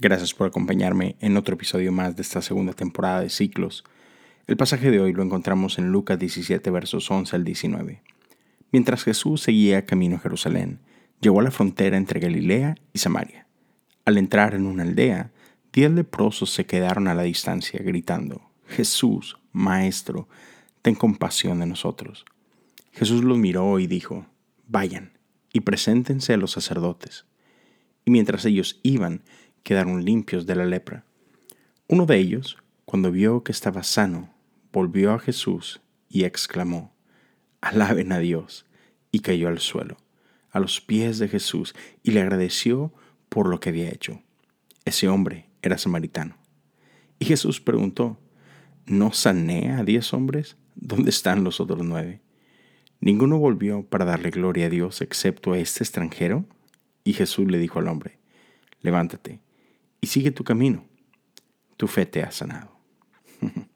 Gracias por acompañarme en otro episodio más de esta segunda temporada de Ciclos. El pasaje de hoy lo encontramos en Lucas 17 versos 11 al 19. Mientras Jesús seguía camino a Jerusalén, llegó a la frontera entre Galilea y Samaria. Al entrar en una aldea, diez leprosos se quedaron a la distancia, gritando, Jesús, Maestro, ten compasión de nosotros. Jesús los miró y dijo, Vayan y preséntense a los sacerdotes. Y mientras ellos iban, quedaron limpios de la lepra. Uno de ellos, cuando vio que estaba sano, volvió a Jesús y exclamó, Alaben a Dios, y cayó al suelo, a los pies de Jesús, y le agradeció por lo que había hecho. Ese hombre era samaritano. Y Jesús preguntó, ¿no sané a diez hombres? ¿Dónde están los otros nueve? Ninguno volvió para darle gloria a Dios excepto a este extranjero. Y Jesús le dijo al hombre, levántate y sigue tu camino. Tu fe te ha sanado.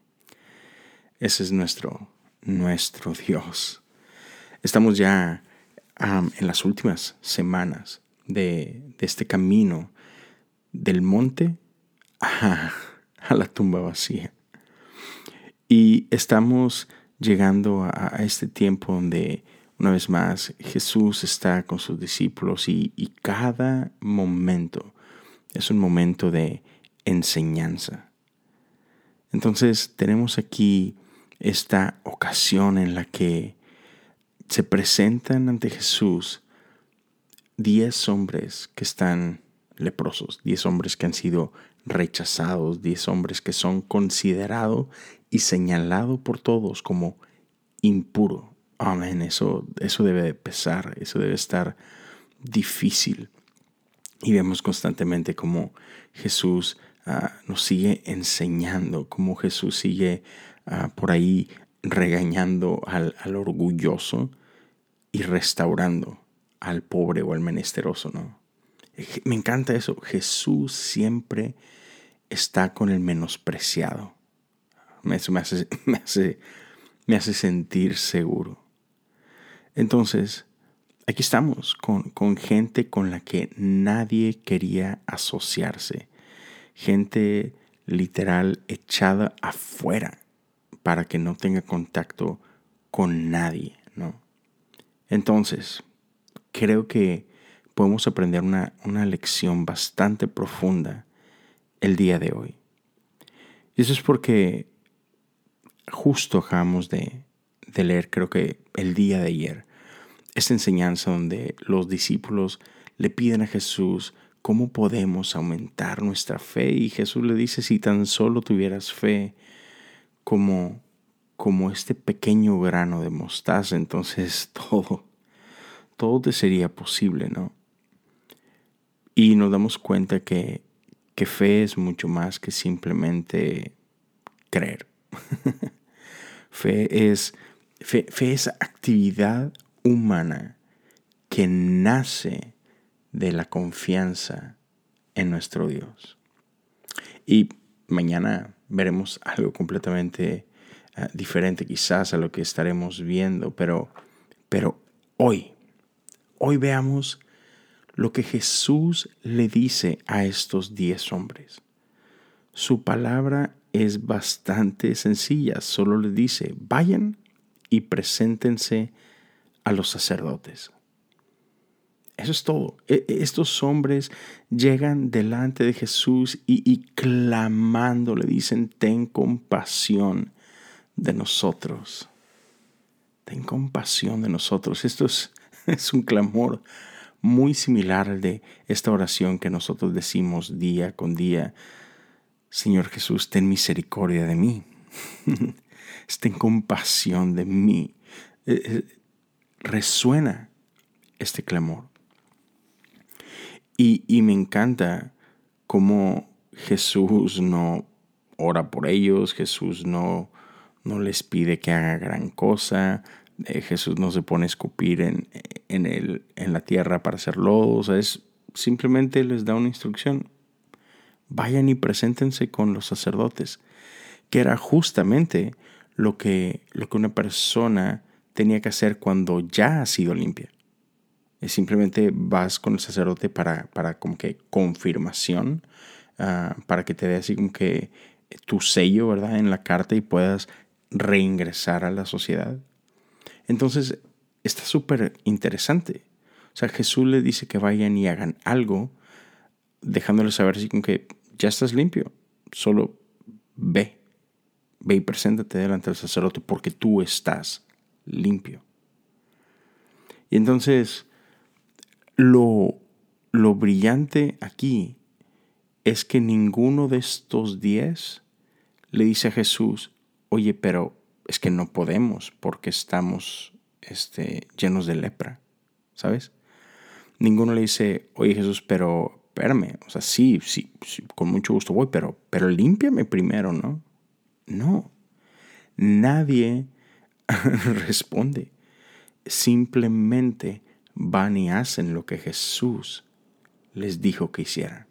Ese es nuestro, nuestro Dios. Estamos ya en las últimas semanas de, este camino del monte a, la tumba vacía. Y estamos llegando a, este tiempo donde una vez más Jesús está con sus discípulos y cada momento es un momento de enseñanza. Entonces tenemos aquí esta ocasión en la que se presentan ante Jesús diez hombres que están leprosos, diez hombres que han sido rechazados, diez hombres que son considerados y señalados por todos como impuro. Amén, eso, eso debe pesar, eso debe estar difícil. Y vemos constantemente cómo Jesús ah, nos sigue enseñando, cómo Jesús sigue ah, por ahí regañando al, al, orgulloso y restaurando al pobre o al menesteroso, ¿no? Me encanta eso. Jesús siempre está con el menospreciado. Eso me hace, me hace, me hace sentir seguro. Entonces, aquí estamos con, gente con la que nadie quería asociarse. Gente literal echada afuera para que no tenga contacto con nadie, ¿no? Entonces, creo que podemos aprender una, lección bastante profunda el día de hoy. Y eso es porque justo acabamos de, de leer, creo que el día de ayer, esta enseñanza donde los discípulos le piden a Jesús cómo podemos aumentar nuestra fe y Jesús le dice si tan solo tuvieras fe como como este pequeño grano de mostaza, entonces todo todo te sería posible, ¿no? Y nos damos cuenta que, que fe es mucho más que simplemente creer. fe es fe, fe es actividad humana que nace de la confianza en nuestro Dios. Y mañana veremos algo completamente ah, diferente quizás a lo que estaremos viendo, pero, pero hoy, hoy veamos lo que Jesús le dice a estos diez hombres. Su palabra es bastante sencilla, solo le dice, vayan y preséntense a los sacerdotes. Eso es todo. E, e, estos hombres llegan delante de Jesús y, clamando le dicen, ten compasión de nosotros. Ten compasión de nosotros. Esto es, es un clamor muy similar al de esta oración que nosotros decimos día con día. Señor Jesús, ten misericordia de mí. ten compasión de mí. Resuena este clamor. Y, me encanta cómo Jesús no ora por ellos, Jesús no, no les pide que haga gran cosa, eh, Jesús no se pone a escupir en, en, el, en la tierra para hacer lodo, o sea, es, simplemente les da una instrucción. Vayan y preséntense con los sacerdotes, que era justamente lo que, lo que una persona tenía que hacer cuando ya ha sido limpia. Simplemente vas con el sacerdote para, para como que confirmación ah, para que te dé así como que tu sello, ¿verdad? En la carta y puedas reingresar a la sociedad. Entonces, está súper interesante. O sea, Jesús le dice que vayan y hagan algo, dejándole saber así como que ya estás limpio, solo ve, ve y preséntate delante del sacerdote porque tú estás limpio. Y entonces, lo, lo brillante aquí es que ninguno de estos diez le dice a Jesús, oye, pero es que no podemos porque estamos este, llenos de lepra, ¿sabes? Ninguno le dice, oye Jesús, pero espérame, o sea, sí, sí, con mucho gusto voy, pero, pero límpiame primero, ¿no? No, nadie responde. Simplemente van y hacen lo que Jesús les dijo que hicieran.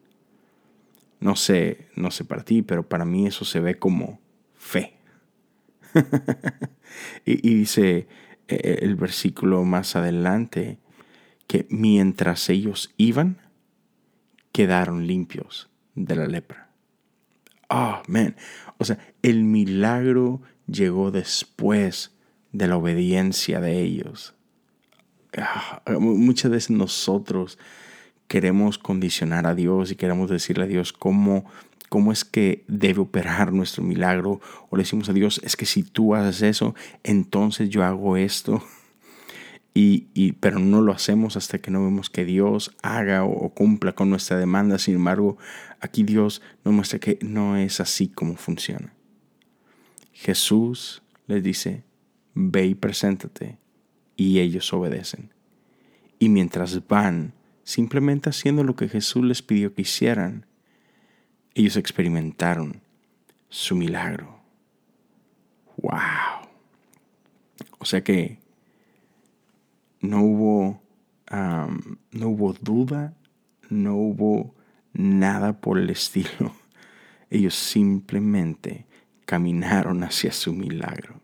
No sé, no sé para ti, pero para mí eso se ve como fe. y, dice eh, el versículo más adelante que mientras ellos iban, quedaron limpios de la lepra. Man. O sea, el milagro llegó después de la obediencia de ellos. Ah, muchas veces nosotros queremos condicionar a Dios y queremos decirle a Dios cómo cómo es que debe operar nuestro milagro. O le decimos a Dios, es que si tú haces eso, entonces yo hago esto. Y, pero no lo hacemos hasta que no vemos que Dios haga o, cumpla con nuestra demanda. Sin embargo, aquí Dios nos muestra que no es así como funciona. Jesús les dice, ve y preséntate, y ellos obedecen. Y mientras van simplemente haciendo lo que Jesús les pidió que hicieran, ellos experimentaron su milagro. ¡Wow! O sea que no hubo, no hubo duda, no hubo nada por el estilo. Ellos simplemente caminaron hacia su milagro.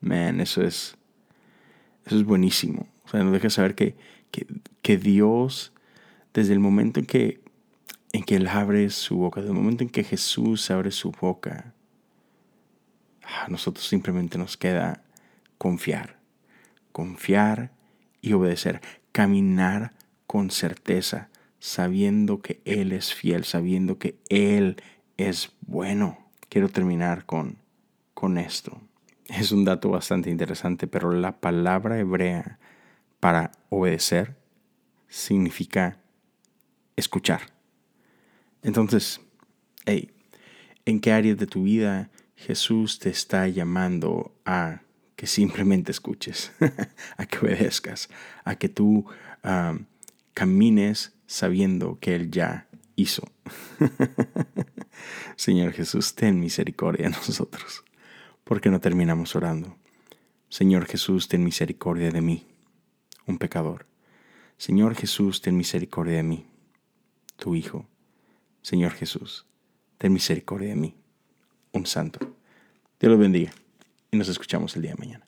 Man, eso es, eso es buenísimo. O sea, nos deja saber que, que, que Dios, desde el momento en que en que Él abre su boca, del momento en que Jesús abre su boca, a nosotros simplemente nos queda confiar, confiar y obedecer, caminar con certeza, sabiendo que Él es fiel, sabiendo que Él es bueno. Quiero terminar con, con esto. Es un dato bastante interesante, pero la palabra hebrea para obedecer significa escuchar. Entonces, hey, ¿en qué áreas de tu vida Jesús te está llamando a que simplemente escuches, a que obedezcas, a que tú camines sabiendo que Él ya hizo? Señor Jesús, ten misericordia de nosotros. Porque no terminamos orando? Señor Jesús, ten misericordia de mí, un pecador. Señor Jesús, ten misericordia de mí, tu Hijo Señor Jesús, ten misericordia de mí, un santo. Dios los bendiga y nos escuchamos el día de mañana.